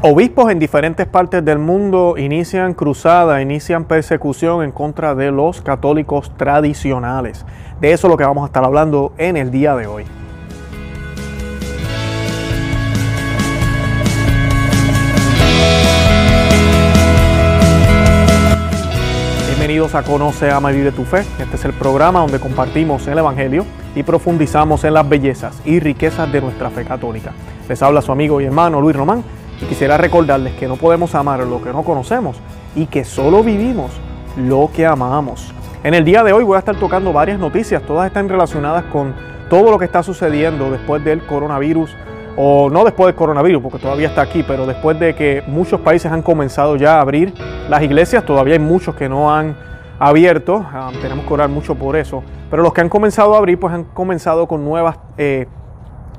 Obispos en diferentes partes del mundo inician cruzada, inician persecución en contra de los católicos tradicionales. De eso es lo que vamos a estar hablando en el día de hoy. Bienvenidos a Conoce, Ama y Vive tu Fe. Este es el programa donde compartimos el Evangelio y profundizamos en las bellezas y riquezas de nuestra fe católica. Les habla su amigo y hermano Luis Román quisiera recordarles que no podemos amar lo que no conocemos y que solo vivimos lo que amamos. En el día de hoy voy a estar tocando varias noticias, todas están relacionadas con todo lo que está sucediendo después del coronavirus, o no después del coronavirus, porque todavía está aquí, pero después de que muchos países han comenzado ya a abrir las iglesias, todavía hay muchos que no han abierto, ah, tenemos que orar mucho por eso, pero los que han comenzado a abrir, pues han comenzado con nuevas eh,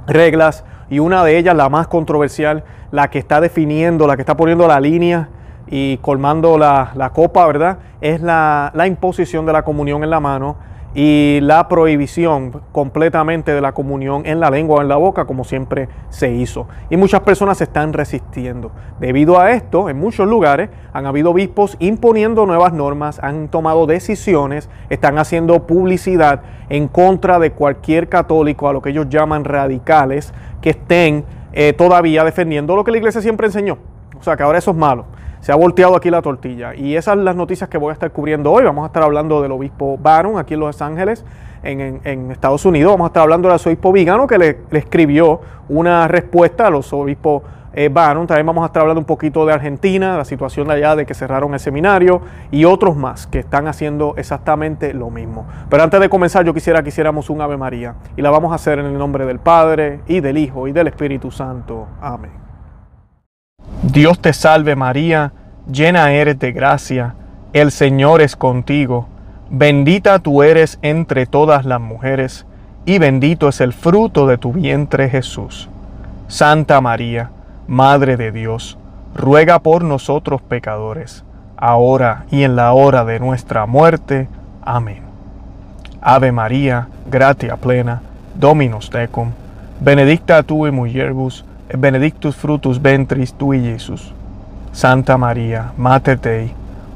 reglas y una de ellas, la más controversial, la que está definiendo, la que está poniendo la línea y colmando la, copa, ¿verdad? Es la, la imposición de la comunión en la mano y la prohibición completamente de la comunión en la lengua o en la boca, como siempre se hizo. Y muchas personas se están resistiendo. Debido a esto, en muchos lugares han habido obispos imponiendo nuevas normas, han tomado decisiones, están haciendo publicidad en contra de cualquier católico, a lo que ellos llaman radicales, que estén eh, todavía defendiendo lo que la iglesia siempre enseñó. O sea, que ahora eso es malo se ha volteado aquí la tortilla. Y esas son las noticias que voy a estar cubriendo hoy. Vamos a estar hablando del obispo Barron aquí en Los Ángeles, en, Estados Unidos. Vamos a estar hablando del obispo Vigano que le, escribió una respuesta a los obispos eh. También vamos a estar hablando un poquito de Argentina, la situación de allá de que cerraron el seminario y otros más que están haciendo exactamente lo mismo. Pero antes de comenzar, yo quisiera que hiciéramos un Ave María y la vamos a hacer en el nombre del Padre y del Hijo y del Espíritu Santo. Amén. Dios te salve María, llena eres de gracia, el Señor es contigo, bendita tú eres entre todas las mujeres, y bendito es el fruto de tu vientre Jesús. Santa María, Madre de Dios, ruega por nosotros pecadores, ahora y en la hora de nuestra muerte. Amén. Ave María, gratia plena, Dominus tecum, benedicta tu in mulieribus, benedictus frutus ventris tui, Jesús. Santa María, Mater Dei,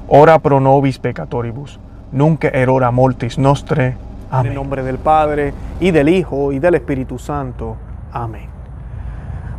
ora pro nobis peccatoribus, nunc erora mortis nostre. Amén. En el nombre del Padre, y del Hijo, y del Espíritu Santo. Amén.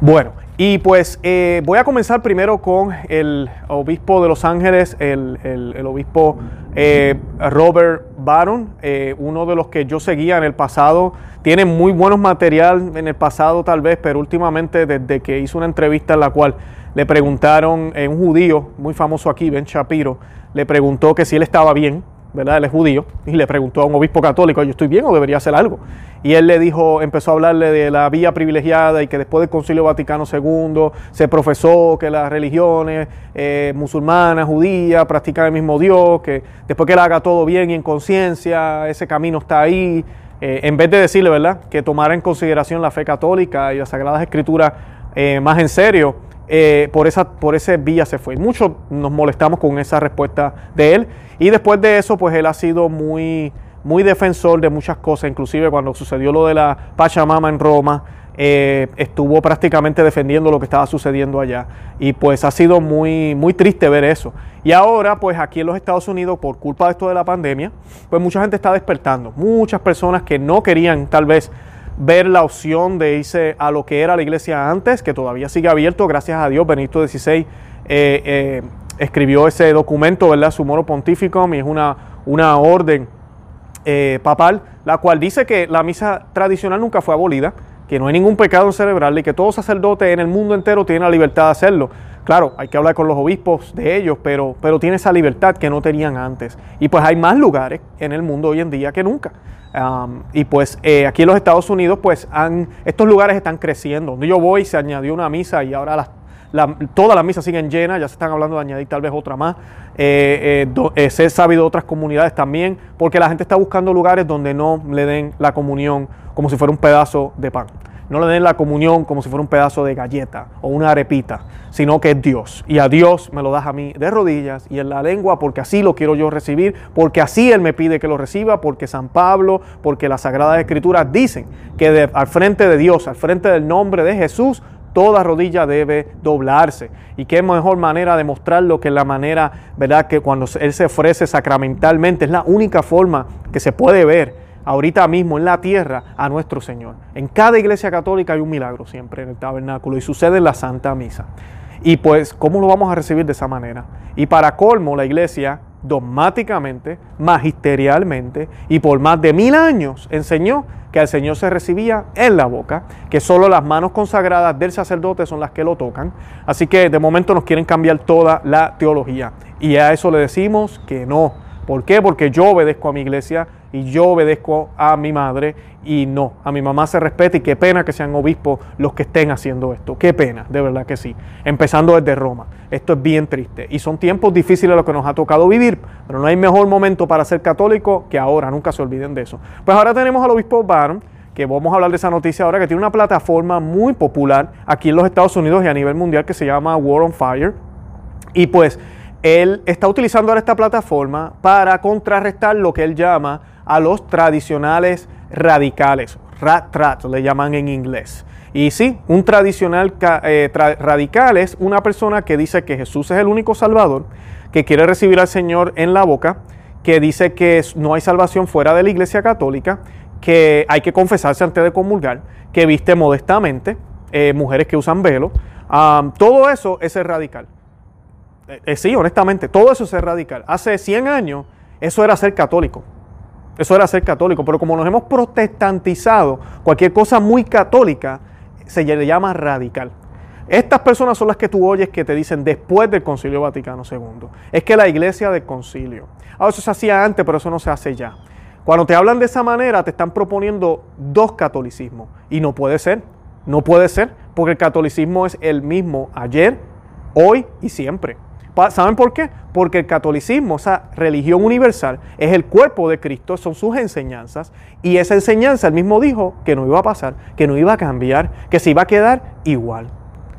Bueno, y pues eh, voy a comenzar primero con el obispo de Los Ángeles, el, obispo eh, Robert Baron, eh, uno de los que yo seguía en el pasado. Tiene muy buenos material en el pasado tal vez, pero últimamente desde que hizo una entrevista en la cual le preguntaron, un judío muy famoso aquí, Ben Shapiro, le preguntó que si él estaba bien, ¿verdad? Él es judío, y le preguntó a un obispo católico, ¿yo estoy bien o debería hacer algo? Y él le dijo, empezó a hablarle de la vía privilegiada y que después del Concilio Vaticano II se profesó que las religiones eh, musulmanas, judías, practican el mismo Dios, que después que él haga todo bien y en conciencia, ese camino está ahí. Eh, en vez de decirle, ¿verdad?, que tomara en consideración la fe católica y las Sagradas Escrituras eh, más en serio, eh, por, esa, por ese vía se fue. Muchos nos molestamos con esa respuesta de él. Y después de eso, pues él ha sido muy, muy defensor de muchas cosas, inclusive cuando sucedió lo de la Pachamama en Roma, eh, estuvo prácticamente defendiendo lo que estaba sucediendo allá. Y pues ha sido muy, muy triste ver eso. Y ahora, pues aquí en los Estados Unidos, por culpa de esto de la pandemia, pues mucha gente está despertando. Muchas personas que no querían tal vez ver la opción de irse a lo que era la iglesia antes, que todavía sigue abierto, gracias a Dios, Benito XVI eh, eh, escribió ese documento, ¿verdad? Su moro pontificum y es una, una orden eh, papal, la cual dice que la misa tradicional nunca fue abolida, que no hay ningún pecado en celebrarla y que todo sacerdote en el mundo entero tiene la libertad de hacerlo. Claro, hay que hablar con los obispos de ellos, pero, pero tiene esa libertad que no tenían antes. Y pues hay más lugares en el mundo hoy en día que nunca y pues eh, aquí en los Estados Unidos, pues han, estos lugares están creciendo. Yo voy se añadió una misa y ahora las, todas las misas siguen llenas, ya se están hablando de añadir tal vez otra más. Eh, eh, eh, se sabido de otras comunidades también, porque la gente está buscando lugares donde no le den la comunión como si fuera un pedazo de pan no le den la comunión como si fuera un pedazo de galleta o una arepita, sino que es Dios. Y a Dios me lo das a mí de rodillas y en la lengua porque así lo quiero yo recibir, porque así Él me pide que lo reciba, porque San Pablo, porque las Sagradas Escrituras dicen que al frente de Dios, al frente del nombre de Jesús, toda rodilla debe doblarse. Y qué mejor manera de mostrarlo que la manera, ¿verdad? Que cuando Él se ofrece sacramentalmente, es la única forma que se puede ver ahorita mismo en la tierra a nuestro Señor. En cada iglesia católica hay un milagro siempre en el tabernáculo y sucede en la Santa Misa. Y pues, ¿cómo lo vamos a recibir de esa manera? Y para colmo, la iglesia dogmáticamente, magisterialmente y por más de mil años enseñó que el Señor se recibía en la boca, que solo las manos consagradas del sacerdote son las que lo tocan. Así que de momento nos quieren cambiar toda la teología. Y a eso le decimos que no. ¿Por qué? Porque yo obedezco a mi iglesia y yo obedezco a mi madre y no, a mi mamá se respeta y qué pena que sean obispos los que estén haciendo esto, qué pena, de verdad que sí, empezando desde Roma. Esto es bien triste y son tiempos difíciles los que nos ha tocado vivir, pero no hay mejor momento para ser católico que ahora, nunca se olviden de eso. Pues ahora tenemos al obispo Barn, que vamos a hablar de esa noticia ahora, que tiene una plataforma muy popular aquí en los Estados Unidos y a nivel mundial que se llama War on Fire. Y pues él está utilizando ahora esta plataforma para contrarrestar lo que él llama a los tradicionales radicales. Rat le llaman en inglés. Y sí, un tradicional eh, radical es una persona que dice que Jesús es el único salvador, que quiere recibir al Señor en la boca, que dice que no hay salvación fuera de la iglesia católica, que hay que confesarse antes de comulgar, que viste modestamente, eh, mujeres que usan velo. todo eso es radical. Eh, sí, honestamente, todo eso es radical. Hace 100 años eso era ser católico. Eso era ser católico, pero como nos hemos protestantizado, cualquier cosa muy católica se le llama radical. Estas personas son las que tú oyes que te dicen después del Concilio Vaticano II. Es que la iglesia del concilio. Ahora, eso se hacía antes, pero eso no se hace ya. Cuando te hablan de esa manera, te están proponiendo dos catolicismos. Y no puede ser. No puede ser, porque el catolicismo es el mismo ayer, hoy y siempre. ¿Saben por qué? Porque el catolicismo, esa religión universal, es el cuerpo de Cristo, son sus enseñanzas, y esa enseñanza él mismo dijo que no iba a pasar, que no iba a cambiar, que se iba a quedar igual.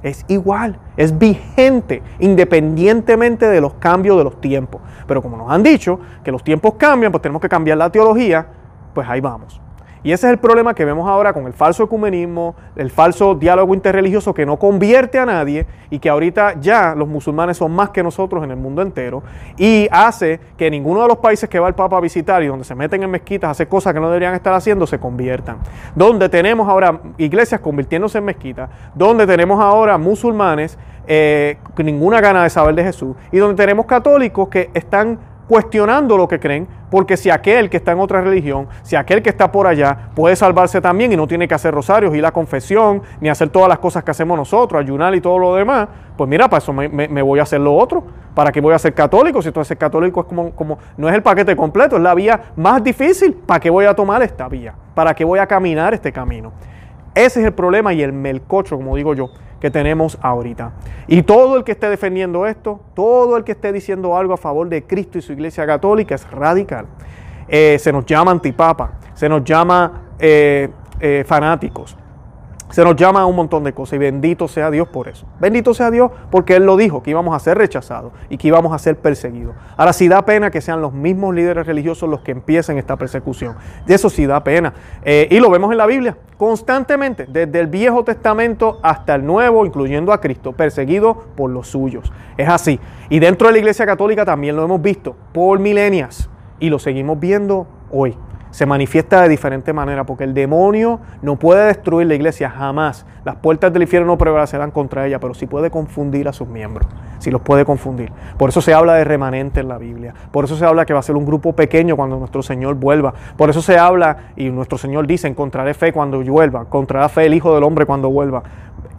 Es igual, es vigente, independientemente de los cambios de los tiempos. Pero como nos han dicho que los tiempos cambian, pues tenemos que cambiar la teología, pues ahí vamos. Y ese es el problema que vemos ahora con el falso ecumenismo, el falso diálogo interreligioso que no convierte a nadie y que ahorita ya los musulmanes son más que nosotros en el mundo entero y hace que ninguno de los países que va el Papa a visitar y donde se meten en mezquitas a hacer cosas que no deberían estar haciendo se conviertan. Donde tenemos ahora iglesias convirtiéndose en mezquitas, donde tenemos ahora musulmanes eh, ninguna gana de saber de Jesús y donde tenemos católicos que están cuestionando lo que creen, porque si aquel que está en otra religión, si aquel que está por allá puede salvarse también y no tiene que hacer rosarios y la confesión, ni hacer todas las cosas que hacemos nosotros, ayunar y todo lo demás, pues mira, para eso me, voy a hacer lo otro. ¿Para qué voy a ser católico? Si entonces ser católico es como, como, no es el paquete completo, es la vía más difícil. ¿Para qué voy a tomar esta vía? ¿Para qué voy a caminar este camino? Ese es el problema y el melcocho, como digo yo, que tenemos ahorita. Y todo el que esté defendiendo esto, todo el que esté diciendo algo a favor de Cristo y su iglesia católica es radical. Eh, se nos llama antipapa, se nos llama eh, eh, fanáticos, se nos llama a un montón de cosas y bendito sea Dios por eso. Bendito sea Dios porque Él lo dijo, que íbamos a ser rechazados y que íbamos a ser perseguidos. Ahora sí da pena que sean los mismos líderes religiosos los que empiecen esta persecución. De eso sí da pena. Eh, y lo vemos en la Biblia constantemente, desde el Viejo Testamento hasta el Nuevo, incluyendo a Cristo, perseguido por los suyos. Es así. Y dentro de la Iglesia Católica también lo hemos visto por milenias y lo seguimos viendo hoy se manifiesta de diferente manera, porque el demonio no puede destruir la iglesia jamás. Las puertas del infierno no prevalecerán contra ella, pero sí puede confundir a sus miembros, sí los puede confundir. Por eso se habla de remanente en la Biblia, por eso se habla que va a ser un grupo pequeño cuando nuestro Señor vuelva, por eso se habla, y nuestro Señor dice, encontraré fe cuando vuelva, encontrará fe el Hijo del Hombre cuando vuelva.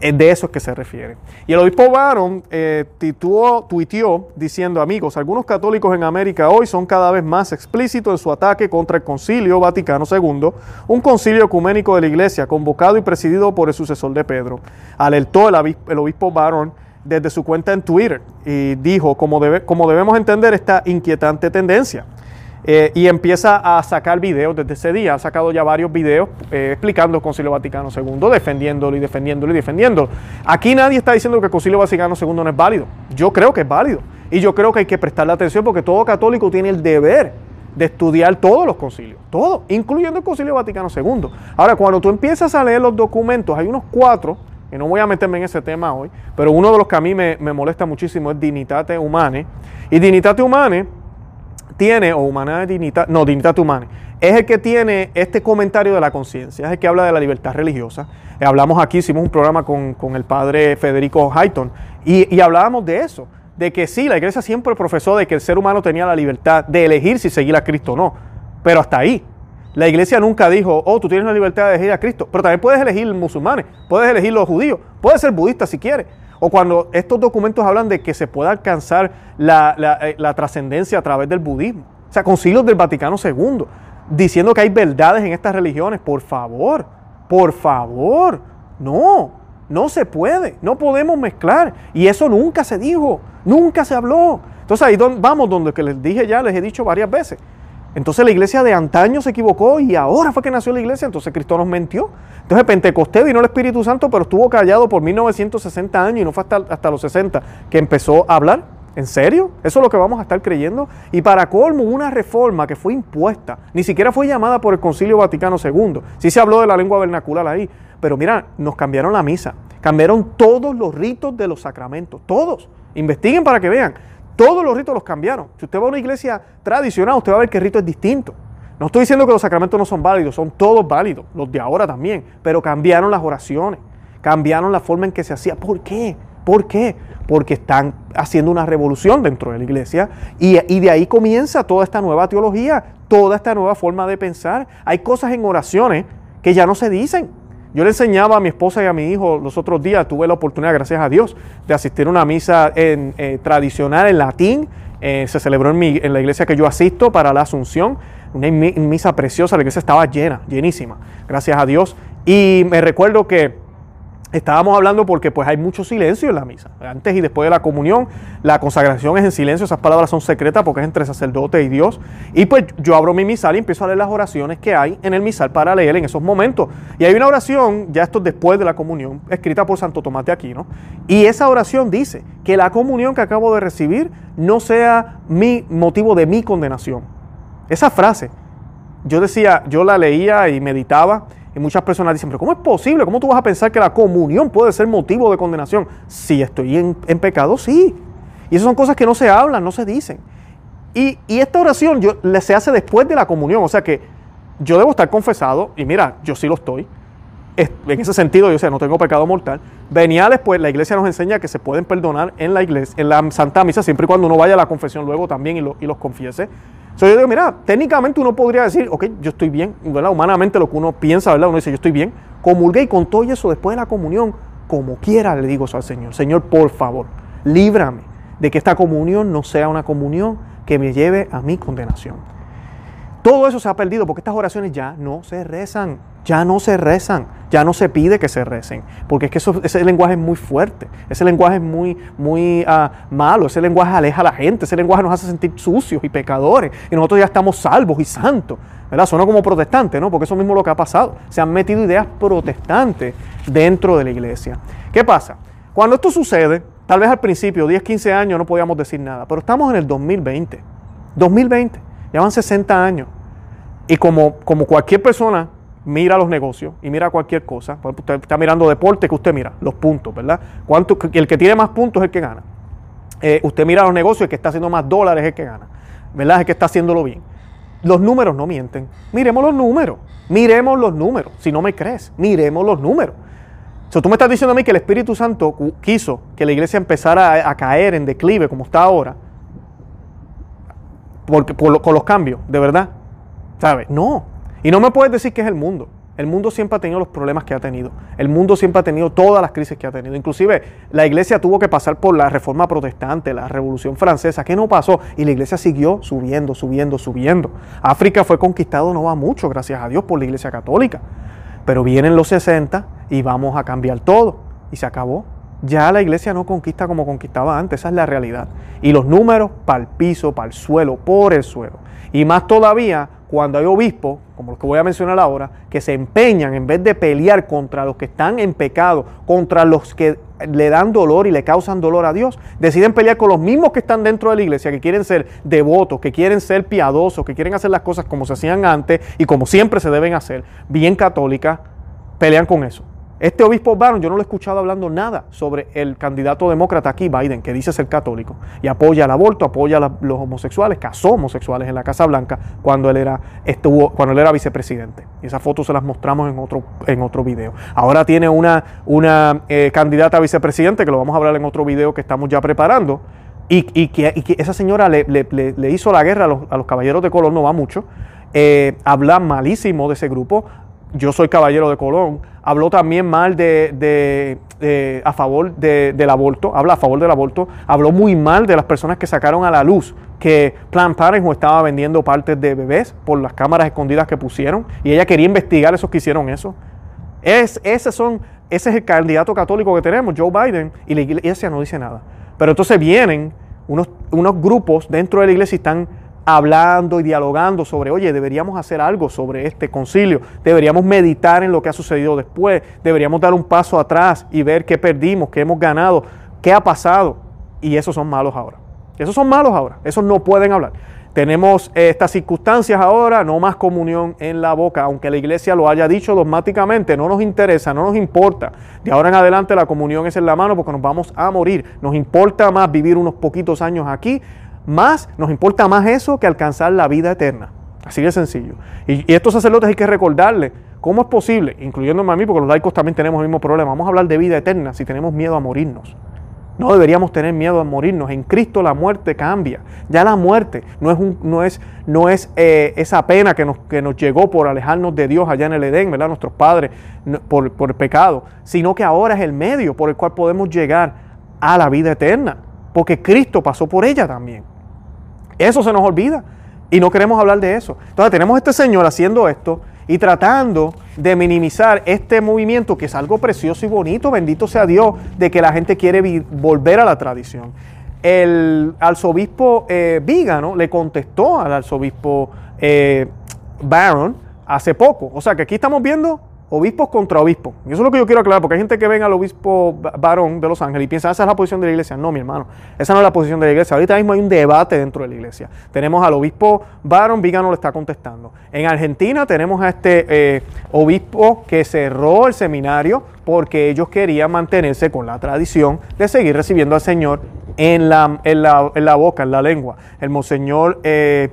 De eso es que se refiere. Y el obispo Baron eh, tuiteó diciendo, amigos, algunos católicos en América hoy son cada vez más explícitos en su ataque contra el Concilio Vaticano II, un concilio ecuménico de la Iglesia convocado y presidido por el sucesor de Pedro. Alertó el, el obispo Baron desde su cuenta en Twitter y dijo, como, debe, como debemos entender esta inquietante tendencia. Eh, y empieza a sacar videos desde ese día. Ha sacado ya varios videos eh, explicando el Concilio Vaticano II, defendiéndolo y defendiéndolo y defendiéndolo. Aquí nadie está diciendo que el Concilio Vaticano II no es válido. Yo creo que es válido. Y yo creo que hay que prestarle atención porque todo católico tiene el deber de estudiar todos los concilios, todo, incluyendo el Concilio Vaticano II. Ahora, cuando tú empiezas a leer los documentos, hay unos cuatro y no voy a meterme en ese tema hoy, pero uno de los que a mí me, molesta muchísimo es Dignitate Humane. Y Dignitate Humane tiene, o Humana Dignitate, no, Dignitate Humane, es el que tiene este comentario de la conciencia, es el que habla de la libertad religiosa. Hablamos aquí, hicimos un programa con, el padre Federico Hayton y, y hablábamos de eso, de que sí, la iglesia siempre profesó de que el ser humano tenía la libertad de elegir si seguir a Cristo o no, pero hasta ahí. La iglesia nunca dijo, oh, tú tienes la libertad de elegir a Cristo, pero también puedes elegir musulmanes, puedes elegir los judíos, puedes ser budista si quieres. O cuando estos documentos hablan de que se pueda alcanzar la, eh, la trascendencia a través del budismo. O sea, concilios del Vaticano II, diciendo que hay verdades en estas religiones. Por favor, por favor, no, no se puede, no podemos mezclar. Y eso nunca se dijo, nunca se habló. Entonces ahí vamos donde que les dije ya, les he dicho varias veces. Entonces la iglesia de antaño se equivocó y ahora fue que nació la iglesia, entonces Cristo nos mintió. Entonces Pentecostés vino el Espíritu Santo, pero estuvo callado por 1960 años y no fue hasta, hasta los 60 que empezó a hablar. ¿En serio? ¿Eso es lo que vamos a estar creyendo? Y para colmo, una reforma que fue impuesta, ni siquiera fue llamada por el Concilio Vaticano II. Sí se habló de la lengua vernacular ahí, pero mira, nos cambiaron la misa, cambiaron todos los ritos de los sacramentos, todos. Investiguen para que vean. Todos los ritos los cambiaron. Si usted va a una iglesia tradicional, usted va a ver que el rito es distinto. No estoy diciendo que los sacramentos no son válidos, son todos válidos, los de ahora también, pero cambiaron las oraciones, cambiaron la forma en que se hacía. ¿Por qué? ¿Por qué? Porque están haciendo una revolución dentro de la iglesia y, y, de ahí comienza toda esta nueva teología, toda esta nueva forma de pensar. Hay cosas en oraciones que ya no se dicen. Yo le enseñaba a mi esposa y a mi hijo los otros días, tuve la oportunidad, gracias a Dios, de asistir a una misa en, eh, tradicional en latín. Eh, se celebró en, en, la iglesia que yo asisto para la Asunción. Una misa preciosa, la iglesia estaba llena, llenísima, gracias a Dios. Y me recuerdo que Estábamos hablando porque pues hay mucho silencio en la misa. Antes y después de la comunión, la consagración es en silencio, esas palabras son secretas porque es entre sacerdote y Dios. Y pues yo abro mi misal y empiezo a leer las oraciones que hay en el misal para leer en esos momentos. Y hay una oración, ya esto después de la comunión, escrita por Santo Tomás de Aquino. Y esa oración dice que la comunión que acabo de recibir no sea mi motivo de mi condenación. Esa frase, yo decía, yo la leía y meditaba y muchas personas dicen, pero ¿cómo es posible? ¿Cómo tú vas a pensar que la comunión puede ser motivo de condenación? Si estoy en, pecado, sí. Y esas son cosas que no se hablan, no se dicen. Y, esta oración yo, se hace después de la comunión, o sea que yo debo estar confesado, y mira, yo sí lo estoy. En ese sentido, yo sé, no tengo pecado mortal. Veniales, pues la iglesia nos enseña que se pueden perdonar en la iglesia, en la Santa Misa, siempre y cuando uno vaya a la confesión luego también y, y los confiese yo digo, mira, técnicamente uno podría decir, ok, yo estoy bien, ¿verdad? Humanamente lo que uno piensa, ¿verdad? Uno dice, yo estoy bien. Comulgué y con todo eso después de la comunión, como quiera le digo eso al Señor. Señor, por favor, líbrame de que esta comunión no sea una comunión que me lleve a mi condenación. Todo eso se ha perdido porque estas oraciones ya no se rezan ya no se rezan, ya no se pide que se recen, porque es que ese lenguaje es muy fuerte, ese lenguaje es muy, muy uh, malo, ese lenguaje aleja a la gente, ese lenguaje nos hace sentir sucios y pecadores, y nosotros ya estamos salvos y santos, ¿verdad? Suena como protestante, ¿no? Porque eso mismo es lo que ha pasado, se han metido ideas protestantes dentro de la iglesia. ¿Qué pasa? Cuando esto sucede, tal vez al principio, 10, 15 años, no podíamos decir nada, pero estamos en el 2020, 2020, llevan 60 años, y como, como cualquier persona mira los negocios y mira cualquier cosa. Usted está mirando deporte que usted mira, los puntos, ¿verdad? ¿Cuánto, el que tiene más puntos es el que gana. Eh, usted mira los negocios, el que está haciendo más dólares es el que gana, ¿verdad? Es el que está haciéndolo bien. Los números no mienten. Miremos los números. Miremos los números. Si no me crees, miremos los números. Si tú me estás diciendo a mí que el Espíritu Santo quiso que la iglesia empezara a, caer en declive como está ahora, porque, con los cambios, de verdad, ¿sabes? No, y no me puedes decir que es el mundo. El mundo siempre ha tenido los problemas que ha tenido. El mundo siempre ha tenido todas las crisis que ha tenido. Inclusive la iglesia tuvo que pasar por la reforma protestante, la revolución francesa. ¿Qué no pasó? Y la iglesia siguió subiendo, subiendo, subiendo. África fue conquistado no va mucho, gracias a Dios, por la iglesia católica. Pero vienen los 60 y vamos a cambiar todo. Y se acabó. Ya la iglesia no conquista como conquistaba antes, esa es la realidad. Y los números para el piso, para el suelo, por el suelo. Y más todavía cuando hay obispos, como los que voy a mencionar ahora, que se empeñan en vez de pelear contra los que están en pecado, contra los que le dan dolor y le causan dolor a Dios, deciden pelear con los mismos que están dentro de la iglesia, que quieren ser devotos, que quieren ser piadosos, que quieren hacer las cosas como se hacían antes y como siempre se deben hacer, bien católicas, pelean con eso. Este obispo Barron, yo no lo he escuchado hablando nada sobre el candidato demócrata aquí, Biden, que dice ser católico y apoya el aborto, apoya a los homosexuales, casó homosexuales en la Casa Blanca cuando él era, estuvo, cuando él era vicepresidente. Y esas fotos se las mostramos en otro, en otro video. Ahora tiene una, una eh, candidata a vicepresidente, que lo vamos a hablar en otro video que estamos ya preparando, y, que, esa señora le, hizo la guerra a los, a los, caballeros de Colón, no va mucho, eh, habla malísimo de ese grupo. Yo soy caballero de Colón habló también mal de, a favor del aborto, habla a favor del aborto, habló muy mal de las personas que sacaron a la luz que Planned Parenthood estaba vendiendo partes de bebés por las cámaras escondidas que pusieron y ella quería investigar esos que hicieron eso. Es, ese, son, ese es el candidato católico que tenemos, Joe Biden, y la iglesia no dice nada. Pero entonces vienen unos, unos grupos dentro de la iglesia y están hablando y dialogando sobre, oye, deberíamos hacer algo sobre este concilio, deberíamos meditar en lo que ha sucedido después, deberíamos dar un paso atrás y ver qué perdimos, qué hemos ganado, qué ha pasado. Y esos son malos ahora. Esos son malos ahora, esos no pueden hablar. Tenemos estas circunstancias ahora, no más comunión en la boca, aunque la iglesia lo haya dicho dogmáticamente, no nos interesa, no nos importa. De ahora en adelante la comunión es en la mano porque nos vamos a morir. Nos importa más vivir unos poquitos años aquí más, nos importa más eso que alcanzar la vida eterna. Así de sencillo. Y, estos sacerdotes hay que recordarle cómo es posible, incluyéndome a mí, porque los laicos también tenemos el mismo problema. Vamos a hablar de vida eterna si tenemos miedo a morirnos. No deberíamos tener miedo a morirnos. En Cristo la muerte cambia. Ya la muerte no es, no es, no es eh, esa pena que nos, que nos, llegó por alejarnos de Dios allá en el Edén, ¿verdad? Nuestros padres, por, por el pecado, sino que ahora es el medio por el cual podemos llegar a la vida eterna, porque Cristo pasó por ella también. Eso se nos olvida y no queremos hablar de eso. Entonces tenemos este señor haciendo esto y tratando de minimizar este movimiento que es algo precioso y bonito, bendito sea Dios, de que la gente quiere volver a la tradición. El arzobispo eh, Vígano le contestó al arzobispo eh, Barron hace poco. O sea que aquí estamos viendo obispos contra obispos. Y eso es lo que yo quiero aclarar, porque hay gente que ven al obispo varón de Los Ángeles y piensa, esa es la posición de la iglesia. No, mi hermano, esa no es la posición de la iglesia. Ahorita mismo hay un debate dentro de la iglesia. Tenemos al obispo varón, Vigano le está contestando. En Argentina tenemos a este eh, obispo que cerró el seminario porque ellos querían mantenerse con la tradición de seguir recibiendo al Señor en la, en la, boca, en la lengua. El monseñor eh,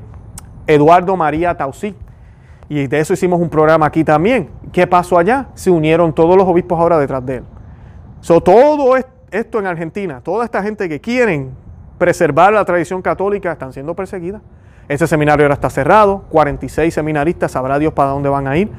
Eduardo María Tausí y de eso hicimos un programa aquí también. ¿Qué pasó allá? Se unieron todos los obispos ahora detrás de él. So, todo esto en Argentina, toda esta gente que quieren preservar la tradición católica están siendo perseguidas. Ese seminario ahora está cerrado, 46 seminaristas, sabrá Dios para dónde van a ir.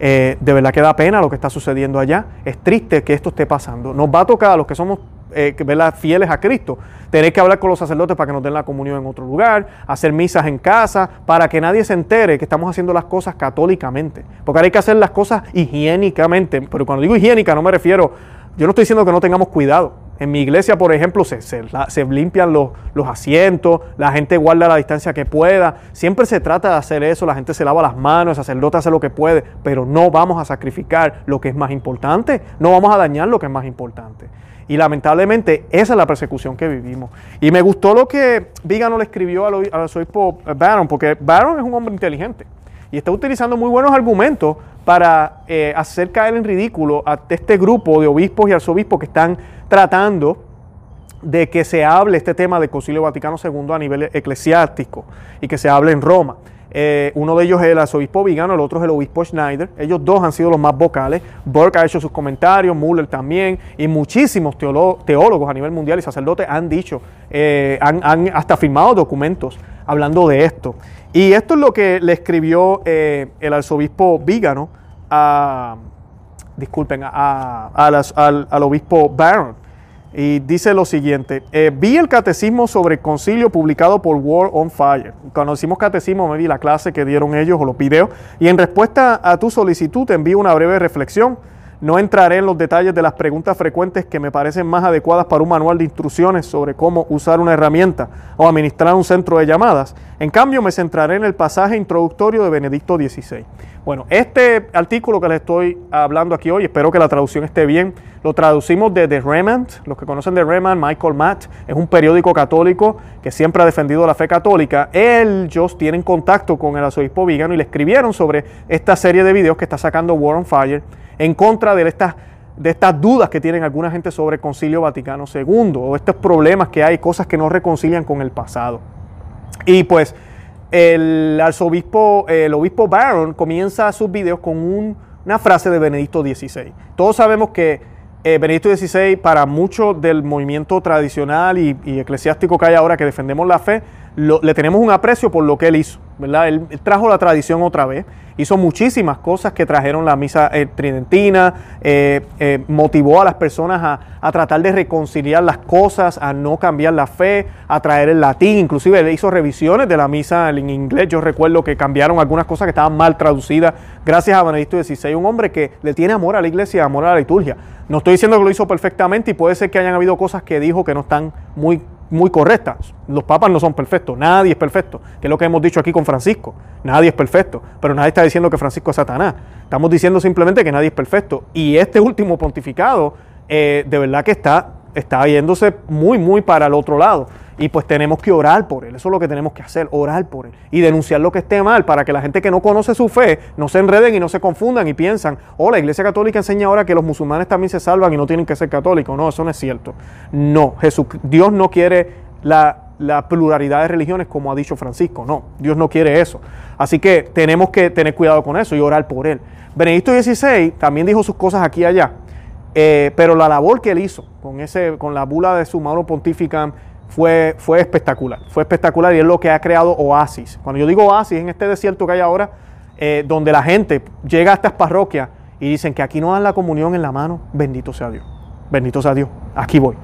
Eh, de verdad que da pena lo que está sucediendo allá. Es triste que esto esté pasando. Nos va a tocar a los que somos eh, fieles a Cristo. Tener que hablar con los sacerdotes para que nos den la comunión en otro lugar, hacer misas en casa, para que nadie se entere que estamos haciendo las cosas católicamente. Porque ahora hay que hacer las cosas higiénicamente. Pero cuando digo higiénica no me refiero, yo no estoy diciendo que no tengamos cuidado. En mi iglesia, por ejemplo, se, se, limpian los, los, asientos, la gente guarda la distancia que pueda. Siempre se trata de hacer eso, la gente se lava las manos, el sacerdote hace lo que puede, pero no vamos a sacrificar lo que es más importante, no vamos a dañar lo que es más importante. Y lamentablemente esa es la persecución que vivimos. Y me gustó lo que Vigano le escribió al, al arzobispo Barron, porque Barron es un hombre inteligente y está utilizando muy buenos argumentos para eh, hacer caer en ridículo a este grupo de obispos y arzobispos que están tratando de que se hable este tema del Concilio Vaticano II a nivel eclesiástico y que se hable en Roma. Eh, uno de ellos es el arzobispo Vigano, el otro es el obispo Schneider. Ellos dos han sido los más vocales. Burke ha hecho sus comentarios, Muller también, y muchísimos teólogos a nivel mundial y sacerdotes han dicho, eh, han, hasta firmado documentos hablando de esto. Y esto es lo que le escribió eh, el arzobispo Vigano a, disculpen, al, obispo Barron. Y dice lo siguiente, eh, vi el catecismo sobre el concilio publicado por World on Fire. Cuando hicimos catecismo me vi la clase que dieron ellos o los videos y en respuesta a tu solicitud te envío una breve reflexión. No entraré en los detalles de las preguntas frecuentes que me parecen más adecuadas para un manual de instrucciones sobre cómo usar una herramienta o administrar un centro de llamadas. En cambio, me centraré en el pasaje introductorio de Benedicto XVI. Bueno, este artículo que les estoy hablando aquí hoy, espero que la traducción esté bien, lo traducimos de The Remand, los que conocen de Remand, Michael Matt, es un periódico católico que siempre ha defendido la fe católica. Ellos tienen contacto con el arzobispo Vigano y le escribieron sobre esta serie de videos que está sacando War on Fire en contra de estas dudas que tienen alguna gente sobre el Concilio Vaticano II o estos problemas que hay, cosas que no reconcilian con el pasado. Y pues el arzobispo, el obispo Barron comienza sus videos con una frase de Benedicto XVI. Todos sabemos que eh, Benedicto XVI, para mucho del movimiento tradicional y, eclesiástico que hay ahora que defendemos la fe, le tenemos un aprecio por lo que él hizo, ¿verdad? Él, trajo la tradición otra vez, hizo muchísimas cosas que trajeron la misa eh, tridentina, eh, eh, motivó a las personas a, a, tratar de reconciliar las cosas, a no cambiar la fe, a traer el latín, inclusive hizo revisiones de la misa en inglés, yo recuerdo que cambiaron algunas cosas que estaban mal traducidas, gracias a Benedicto XVI, un hombre que le tiene amor a la iglesia, amor a la liturgia. No estoy diciendo que lo hizo perfectamente y puede ser que hayan habido cosas que dijo que no están muy muy correctas. Los papas no son perfectos, nadie es perfecto, que es lo que hemos dicho aquí con Francisco. Nadie es perfecto, pero nadie está diciendo que Francisco es Satanás. Estamos diciendo simplemente que nadie es perfecto. Y este último pontificado, eh, de verdad que está, está yéndose muy, muy para el otro lado. Y pues tenemos que orar por él, eso es lo que tenemos que hacer, orar por él y denunciar lo que esté mal para que la gente que no conoce su fe no se enreden y no se confundan y piensan, oh, la Iglesia Católica enseña ahora que los musulmanes también se salvan y no tienen que ser católicos. No, eso no es cierto. No, Jesús, Dios no quiere la, pluralidad de religiones como ha dicho Francisco, no, Dios no quiere eso. Así que tenemos que tener cuidado con eso y orar por él. Benedicto XVI también dijo sus cosas aquí y allá, eh, pero la labor que él hizo con, ese, con la bula de su mano pontífica fue, fue espectacular. Fue espectacular y es lo que ha creado oasis. Cuando yo digo oasis, en este desierto que hay ahora, eh, donde la gente llega a estas parroquias y dicen que aquí no dan la comunión en la mano, bendito sea Dios. Bendito sea Dios. Aquí voy.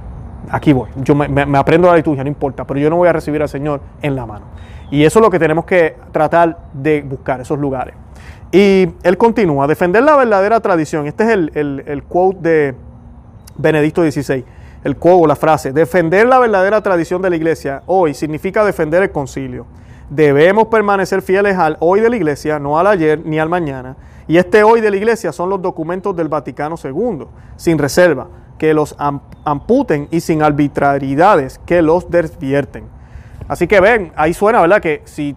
Aquí voy. Yo me, me aprendo la liturgia, no importa, pero yo no voy a recibir al Señor en la mano. Y eso es lo que tenemos que tratar de buscar, esos lugares. Y él continúa, defender la verdadera tradición. Este es el, el, quote de Benedicto XVI el quote, la frase, defender la verdadera tradición de la iglesia hoy significa defender el concilio. Debemos permanecer fieles al hoy de la iglesia, no al ayer ni al mañana. Y este hoy de la iglesia son los documentos del Vaticano II, sin reserva, que los amputen y sin arbitrariedades que los desvierten. Así que ven, ahí suena, ¿verdad? Que si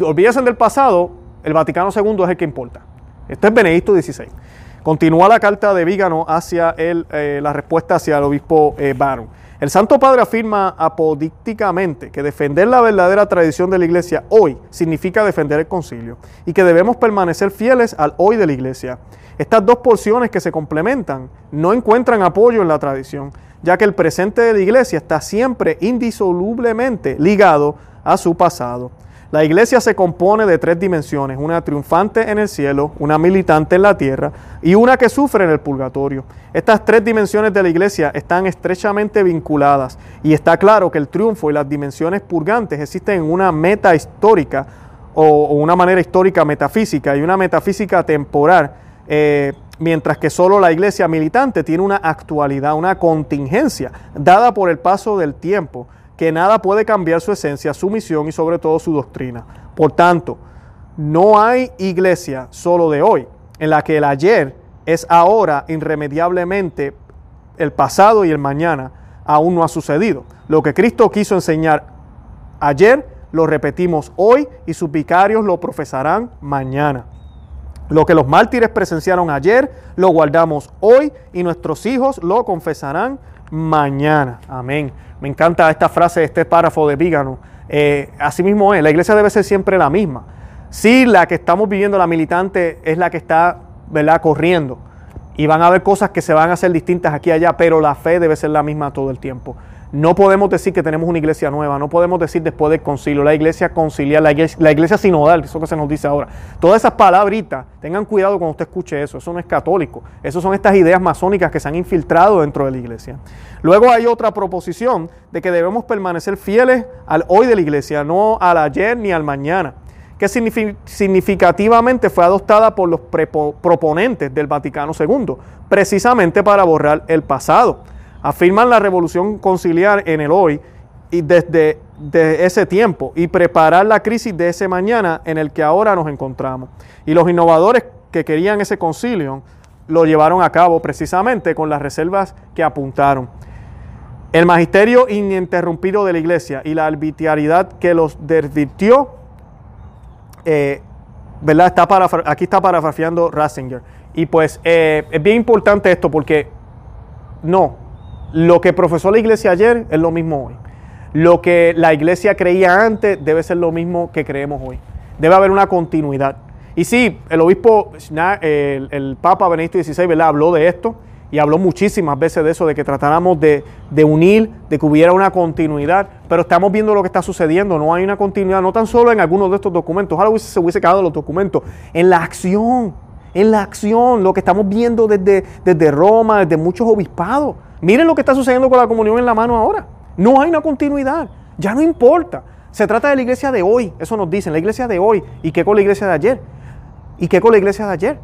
olvidasen del pasado, el Vaticano II es el que importa. Este es Benedicto XVI. Continúa la carta de Vígano hacia el, eh, la respuesta hacia el obispo eh, Baron. El Santo Padre afirma apodícticamente que defender la verdadera tradición de la Iglesia hoy significa defender el concilio y que debemos permanecer fieles al hoy de la Iglesia. Estas dos porciones que se complementan no encuentran apoyo en la tradición, ya que el presente de la Iglesia está siempre indisolublemente ligado a su pasado. La iglesia se compone de tres dimensiones, una triunfante en el cielo, una militante en la tierra y una que sufre en el purgatorio. Estas tres dimensiones de la iglesia están estrechamente vinculadas y está claro que el triunfo y las dimensiones purgantes existen en una meta histórica o, una manera histórica metafísica y una metafísica temporal, eh, mientras que solo la iglesia militante tiene una actualidad, una contingencia dada por el paso del tiempo que nada puede cambiar su esencia, su misión y sobre todo su doctrina. Por tanto, no hay iglesia solo de hoy, en la que el ayer es ahora irremediablemente el pasado y el mañana aún no ha sucedido. Lo que Cristo quiso enseñar ayer, lo repetimos hoy y sus vicarios lo profesarán mañana. Lo que los mártires presenciaron ayer, lo guardamos hoy y nuestros hijos lo confesarán mañana. Amén. Me encanta esta frase, este párrafo de Vígano. Eh, así mismo es, la iglesia debe ser siempre la misma. Sí, la que estamos viviendo, la militante, es la que está ¿verdad? corriendo. Y van a haber cosas que se van a hacer distintas aquí y allá, pero la fe debe ser la misma todo el tiempo. No podemos decir que tenemos una iglesia nueva, no podemos decir después del concilio, la iglesia conciliar, la iglesia, la iglesia sinodal, eso que se nos dice ahora. Todas esas palabritas, tengan cuidado cuando usted escuche eso, eso no es católico, eso son estas ideas masónicas que se han infiltrado dentro de la iglesia. Luego hay otra proposición de que debemos permanecer fieles al hoy de la iglesia, no al ayer ni al mañana que significativamente fue adoptada por los proponentes del Vaticano II, precisamente para borrar el pasado afirman la revolución conciliar en el hoy y desde, ese tiempo y preparar la crisis de ese mañana en el que ahora nos encontramos. Y los innovadores que querían ese concilio lo llevaron a cabo precisamente con las reservas que apuntaron. El magisterio ininterrumpido de la iglesia y la arbitrariedad que los desvirtió, eh, ¿verdad? Está para, aquí está paragrafiando Ratzinger Y pues eh, es bien importante esto porque no, lo que profesó la iglesia ayer es lo mismo hoy. Lo que la iglesia creía antes debe ser lo mismo que creemos hoy. Debe haber una continuidad. Y sí, el obispo, el, Papa Benedicto XVI, ¿verdad? habló de esto y habló muchísimas veces de eso, de que tratáramos de, unir, de que hubiera una continuidad, pero estamos viendo lo que está sucediendo, no hay una continuidad, no tan solo en algunos de estos documentos, ojalá se hubiese quedado los documentos, en la acción, en la acción, lo que estamos viendo desde, desde Roma, desde muchos obispados. Miren lo que está sucediendo con la comunión en la mano ahora. No hay una continuidad, ya no importa. Se trata de la iglesia de hoy, eso nos dicen, la iglesia de hoy. ¿Y qué con la iglesia de ayer? ¿Y qué con la iglesia de ayer?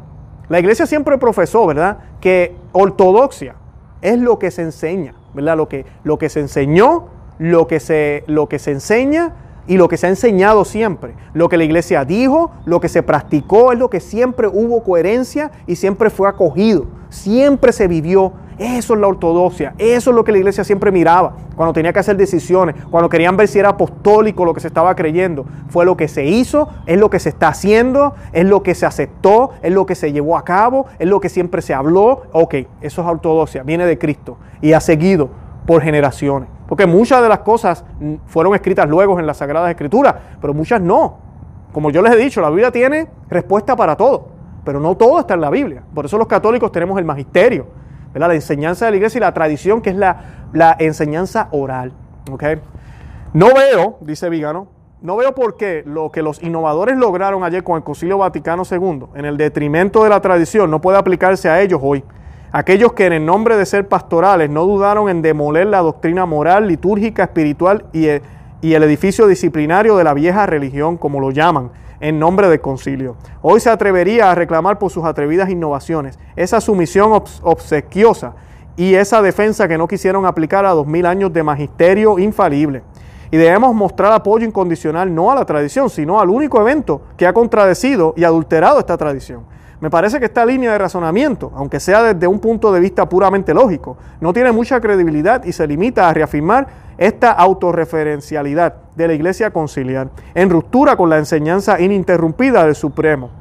La iglesia siempre profesó, ¿verdad? Que ortodoxia es lo que se enseña, ¿verdad? Lo que, lo que se enseñó, lo que se, lo que se enseña y lo que se ha enseñado siempre. Lo que la iglesia dijo, lo que se practicó, es lo que siempre hubo coherencia y siempre fue acogido. Siempre se vivió eso es la ortodoxia, eso es lo que la iglesia siempre miraba cuando tenía que hacer decisiones, cuando querían ver si era apostólico lo que se estaba creyendo. Fue lo que se hizo, es lo que se está haciendo, es lo que se aceptó, es lo que se llevó a cabo, es lo que siempre se habló. Ok, eso es ortodoxia, viene de Cristo y ha seguido por generaciones. Porque muchas de las cosas fueron escritas luego en las Sagradas Escrituras, pero muchas no. Como yo les he dicho, la Biblia tiene respuesta para todo, pero no todo está en la Biblia. Por eso los católicos tenemos el magisterio la enseñanza de la iglesia y la tradición, que es la, la enseñanza oral. ¿okay? No veo, dice Vígano, no veo por qué lo que los innovadores lograron ayer con el Concilio Vaticano II, en el detrimento de la tradición, no puede aplicarse a ellos hoy. Aquellos que en el nombre de ser pastorales no dudaron en demoler la doctrina moral, litúrgica, espiritual y y el edificio disciplinario de la vieja religión, como lo llaman, en nombre del concilio. Hoy se atrevería a reclamar por sus atrevidas innovaciones, esa sumisión obsequiosa y esa defensa que no quisieron aplicar a dos mil años de magisterio infalible. Y debemos mostrar apoyo incondicional no a la tradición, sino al único evento que ha contradecido y adulterado esta tradición. Me parece que esta línea de razonamiento, aunque sea desde un punto de vista puramente lógico, no tiene mucha credibilidad y se limita a reafirmar esta autorreferencialidad de la Iglesia conciliar, en ruptura con la enseñanza ininterrumpida del Supremo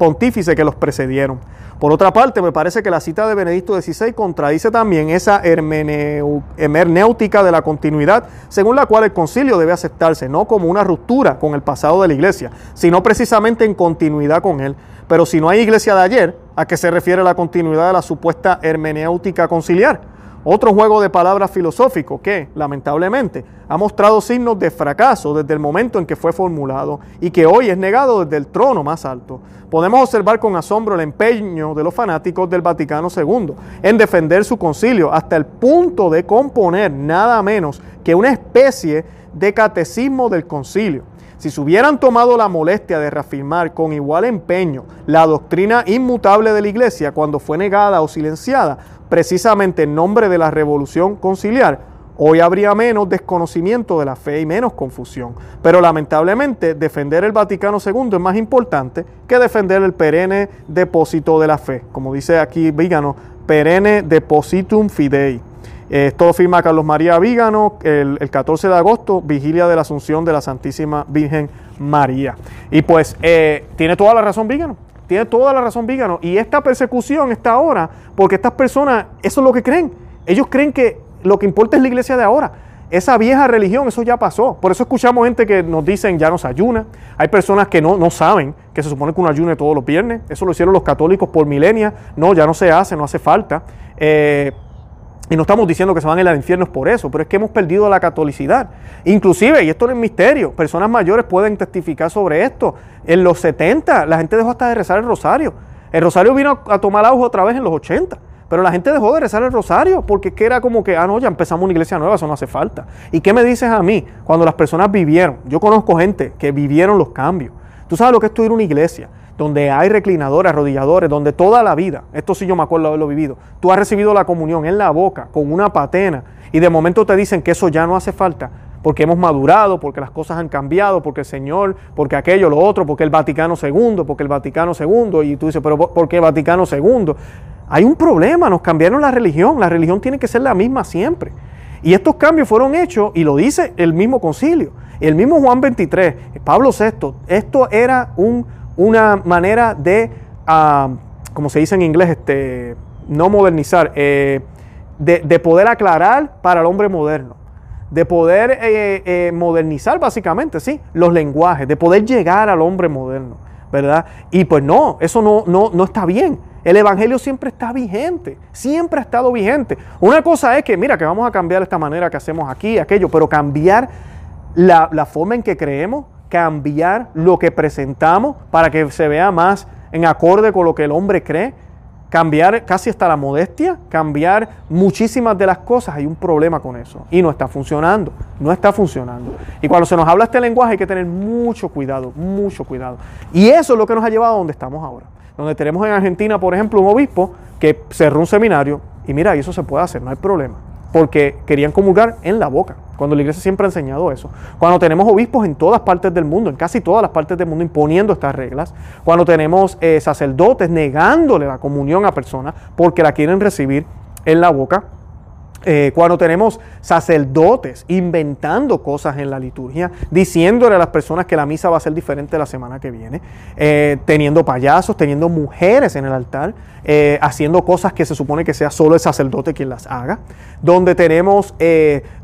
pontífice que los precedieron. Por otra parte, me parece que la cita de Benedicto XVI contradice también esa hermenéutica de la continuidad, según la cual el concilio debe aceptarse no como una ruptura con el pasado de la iglesia, sino precisamente en continuidad con él. Pero si no hay iglesia de ayer, ¿a qué se refiere la continuidad de la supuesta hermenéutica conciliar? Otro juego de palabras filosófico que, lamentablemente, ha mostrado signos de fracaso desde el momento en que fue formulado y que hoy es negado desde el trono más alto. Podemos observar con asombro el empeño de los fanáticos del Vaticano II en defender su concilio hasta el punto de componer nada menos que una especie de catecismo del concilio. Si se hubieran tomado la molestia de reafirmar con igual empeño la doctrina inmutable de la Iglesia cuando fue negada o silenciada, precisamente en nombre de la revolución conciliar, hoy habría menos desconocimiento de la fe y menos confusión. Pero lamentablemente defender el Vaticano II es más importante que defender el perenne depósito de la fe. Como dice aquí Vígano, perenne depositum fidei. Esto lo firma Carlos María Vígano el, 14 de agosto, vigilia de la Asunción de la Santísima Virgen María. Y pues eh, tiene toda la razón Vígano. Tiene toda la razón Vígano. Y esta persecución está ahora porque estas personas, eso es lo que creen. Ellos creen que lo que importa es la iglesia de ahora. Esa vieja religión, eso ya pasó. Por eso escuchamos gente que nos dicen ya no se ayuna. Hay personas que no, no saben que se supone que uno ayune todos los viernes. Eso lo hicieron los católicos por milenias. No, ya no se hace, no hace falta. Eh, y no estamos diciendo que se van a ir al infierno por eso, pero es que hemos perdido la catolicidad. Inclusive, y esto no es misterio, personas mayores pueden testificar sobre esto. En los 70 la gente dejó hasta de rezar el rosario. El rosario vino a tomar auge otra vez en los 80. Pero la gente dejó de rezar el rosario porque que era como que, ah, no, ya empezamos una iglesia nueva, eso no hace falta. ¿Y qué me dices a mí cuando las personas vivieron? Yo conozco gente que vivieron los cambios. Tú sabes lo que es estudiar una iglesia donde hay reclinadores, arrodilladores, donde toda la vida, esto sí yo me acuerdo haberlo vivido, tú has recibido la comunión en la boca con una patena y de momento te dicen que eso ya no hace falta porque hemos madurado, porque las cosas han cambiado, porque el Señor, porque aquello, lo otro, porque el Vaticano II, porque el Vaticano II, y tú dices, pero ¿por qué Vaticano II? Hay un problema, nos cambiaron la religión, la religión tiene que ser la misma siempre. Y estos cambios fueron hechos, y lo dice el mismo concilio, el mismo Juan 23, Pablo VI, esto era un una manera de, como se dice en inglés, este, no modernizar, eh, de, poder aclarar para el hombre moderno, de poder eh, eh, modernizar básicamente, sí, los lenguajes, de poder llegar al hombre moderno, ¿verdad? Y pues no, eso no, no, no está bien. El Evangelio siempre está vigente, siempre ha estado vigente. Una cosa es que, mira, que vamos a cambiar esta manera que hacemos aquí, aquello, pero cambiar la, la forma en que creemos, cambiar lo que presentamos para que se vea más en acorde con lo que el hombre cree, cambiar casi hasta la modestia, cambiar muchísimas de las cosas, hay un problema con eso y no está funcionando, no está funcionando. Y cuando se nos habla este lenguaje hay que tener mucho cuidado, mucho cuidado. Y eso es lo que nos ha llevado a donde estamos ahora, donde tenemos en Argentina, por ejemplo, un obispo que cerró un seminario y mira, eso se puede hacer, no hay problema porque querían comulgar en la boca, cuando la iglesia siempre ha enseñado eso. Cuando tenemos obispos en todas partes del mundo, en casi todas las partes del mundo, imponiendo estas reglas. Cuando tenemos eh, sacerdotes negándole la comunión a personas porque la quieren recibir en la boca. Eh, cuando tenemos sacerdotes inventando cosas en la liturgia, diciéndole a las personas que la misa va a ser diferente la semana que viene, eh, teniendo payasos, teniendo mujeres en el altar, eh, haciendo cosas que se supone que sea solo el sacerdote quien las haga, donde tenemos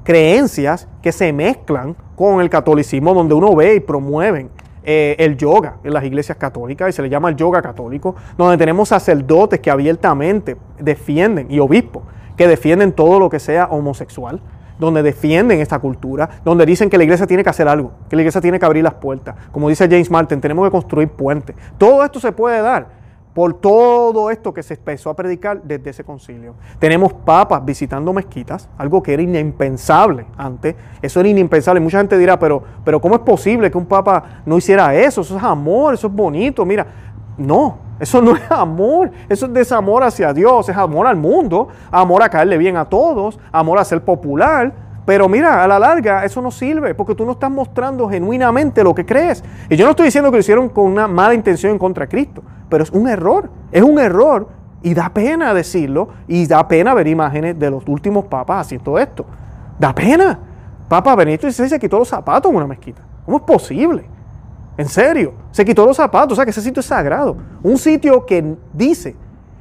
creencias que se mezclan con el catolicismo, donde uno ve y promueven el yoga en las iglesias católicas y se le llama el yoga católico, donde tenemos sacerdotes que abiertamente defienden y obispos que defienden todo lo que sea homosexual, donde defienden esta cultura, donde dicen que la iglesia tiene que hacer algo, que la iglesia tiene que abrir las puertas. Como dice James Martin, tenemos que construir puentes. Todo esto se puede dar por todo esto que se empezó a predicar desde ese concilio. Tenemos papas visitando mezquitas, algo que era impensable antes. Eso era impensable. Mucha gente dirá, pero, pero ¿cómo es posible que un papa no hiciera eso? Eso es amor, eso es bonito. Mira, no, eso no es amor, eso es desamor hacia Dios, es amor al mundo, amor a caerle bien a todos, amor a ser popular. Pero mira, a la larga eso no sirve porque tú no estás mostrando genuinamente lo que crees. Y yo no estoy diciendo que lo hicieron con una mala intención en contra Cristo, pero es un error, es un error y da pena decirlo y da pena ver imágenes de los últimos papas haciendo esto. Da pena. Papa Benito XVI se quitó los zapatos en una mezquita. ¿Cómo es posible? En serio, se quitó los zapatos, o sea que ese sitio es sagrado. Un sitio que dice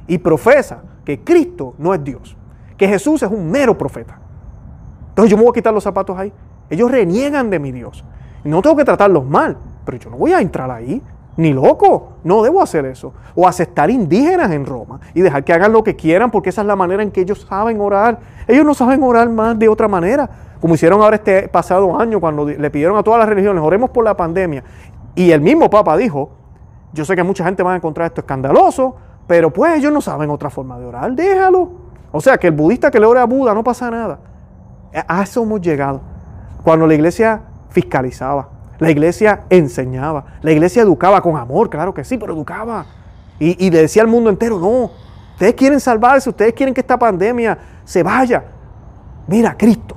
y profesa que Cristo no es Dios, que Jesús es un mero profeta. Entonces yo me voy a quitar los zapatos ahí. Ellos reniegan de mi Dios. No tengo que tratarlos mal, pero yo no voy a entrar ahí. Ni loco, no debo hacer eso. O aceptar indígenas en Roma y dejar que hagan lo que quieran porque esa es la manera en que ellos saben orar. Ellos no saben orar más de otra manera, como hicieron ahora este pasado año cuando le pidieron a todas las religiones, oremos por la pandemia. Y el mismo Papa dijo, yo sé que mucha gente va a encontrar esto escandaloso, pero pues ellos no saben otra forma de orar, déjalo. O sea, que el budista que le ora a Buda no pasa nada. A eso hemos llegado. Cuando la iglesia fiscalizaba, la iglesia enseñaba, la iglesia educaba con amor, claro que sí, pero educaba. Y, y le decía al mundo entero, no, ustedes quieren salvarse, ustedes quieren que esta pandemia se vaya. Mira, Cristo,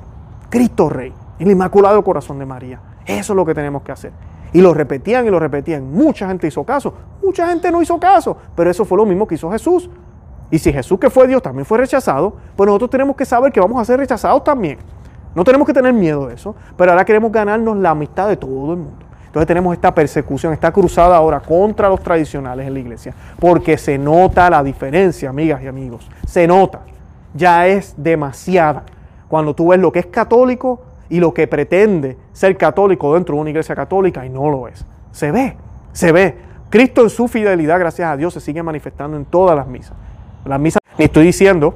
Cristo Rey, el Inmaculado Corazón de María. Eso es lo que tenemos que hacer. Y lo repetían y lo repetían. Mucha gente hizo caso, mucha gente no hizo caso, pero eso fue lo mismo que hizo Jesús. Y si Jesús que fue Dios también fue rechazado, pues nosotros tenemos que saber que vamos a ser rechazados también. No tenemos que tener miedo de eso, pero ahora queremos ganarnos la amistad de todo el mundo. Entonces tenemos esta persecución, esta cruzada ahora contra los tradicionales en la iglesia, porque se nota la diferencia, amigas y amigos. Se nota. Ya es demasiada. Cuando tú ves lo que es católico y lo que pretende ser católico dentro de una iglesia católica y no lo es. Se ve, se ve. Cristo en su fidelidad, gracias a Dios, se sigue manifestando en todas las misas. Las misas, ni estoy diciendo,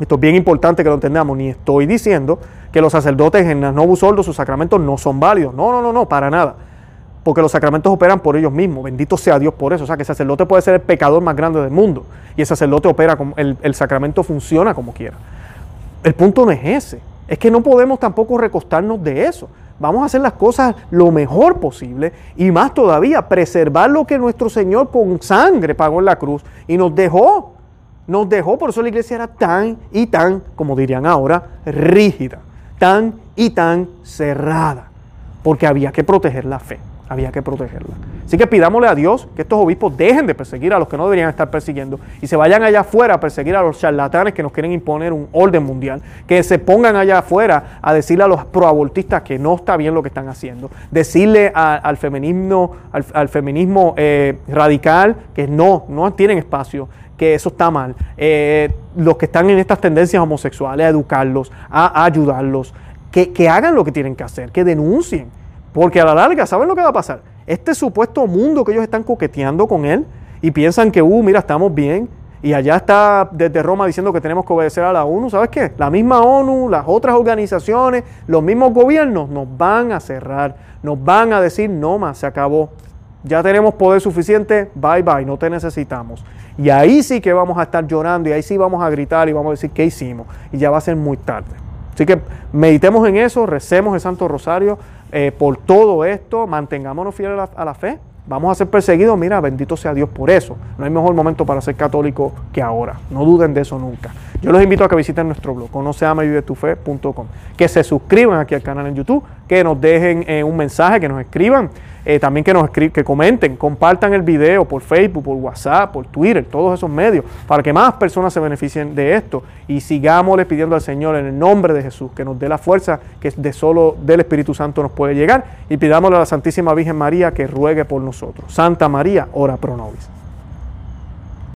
esto es bien importante que lo entendamos, ni estoy diciendo que los sacerdotes en las Novus Ordo, sus sacramentos no son válidos. No, no, no, no, para nada. Porque los sacramentos operan por ellos mismos. Bendito sea Dios por eso. O sea, que el sacerdote puede ser el pecador más grande del mundo. Y el sacerdote opera como, el, el sacramento funciona como quiera. El punto no es ese. Es que no podemos tampoco recostarnos de eso. Vamos a hacer las cosas lo mejor posible y más todavía preservar lo que nuestro Señor con sangre pagó en la cruz y nos dejó. Nos dejó, por eso la iglesia era tan y tan, como dirían ahora, rígida, tan y tan cerrada, porque había que proteger la fe, había que protegerla. Así que pidámosle a Dios que estos obispos dejen de perseguir a los que no deberían estar persiguiendo y se vayan allá afuera a perseguir a los charlatanes que nos quieren imponer un orden mundial, que se pongan allá afuera a decirle a los proabortistas que no está bien lo que están haciendo, decirle al feminismo, al, feminismo eh, radical que no, no tienen espacio, que eso está mal, eh, los que están en estas tendencias homosexuales, a educarlos, a, ayudarlos, que, que hagan lo que tienen que hacer, que denuncien, porque a la larga, ¿saben lo que va a pasar? este supuesto mundo que ellos están coqueteando con él y piensan que, uh, mira, estamos bien. Y allá está desde Roma diciendo que tenemos que obedecer a la ONU. ¿Sabes qué? La misma ONU, las otras organizaciones, los mismos gobiernos nos van a cerrar, nos van a decir, no más, se acabó. Ya tenemos poder suficiente, bye bye, no te necesitamos. Y ahí sí que vamos a estar llorando y ahí sí vamos a gritar y vamos a decir qué hicimos. Y ya va a ser muy tarde. Así que meditemos en eso, recemos el Santo Rosario, eh, por todo esto, mantengámonos fieles a la, fe. Vamos a ser perseguidos, mira, bendito sea Dios por eso. No hay mejor momento para ser católico que ahora. No duden de eso nunca. Yo los invito a que visiten nuestro blog, conoceamavivetufe.com, que se suscriban aquí al canal en YouTube, que nos dejen eh, un mensaje, que nos escriban eh, también que nos que comenten, compartan el video por Facebook, por WhatsApp, por Twitter, todos esos medios, para que más personas se beneficien de esto y sigámosle pidiendo al Señor en el nombre de Jesús que nos dé la fuerza que de solo del Espíritu Santo nos puede llegar y pidámosle a la Santísima Virgen María que ruegue por nosotros. Santa María, ora pro nobis.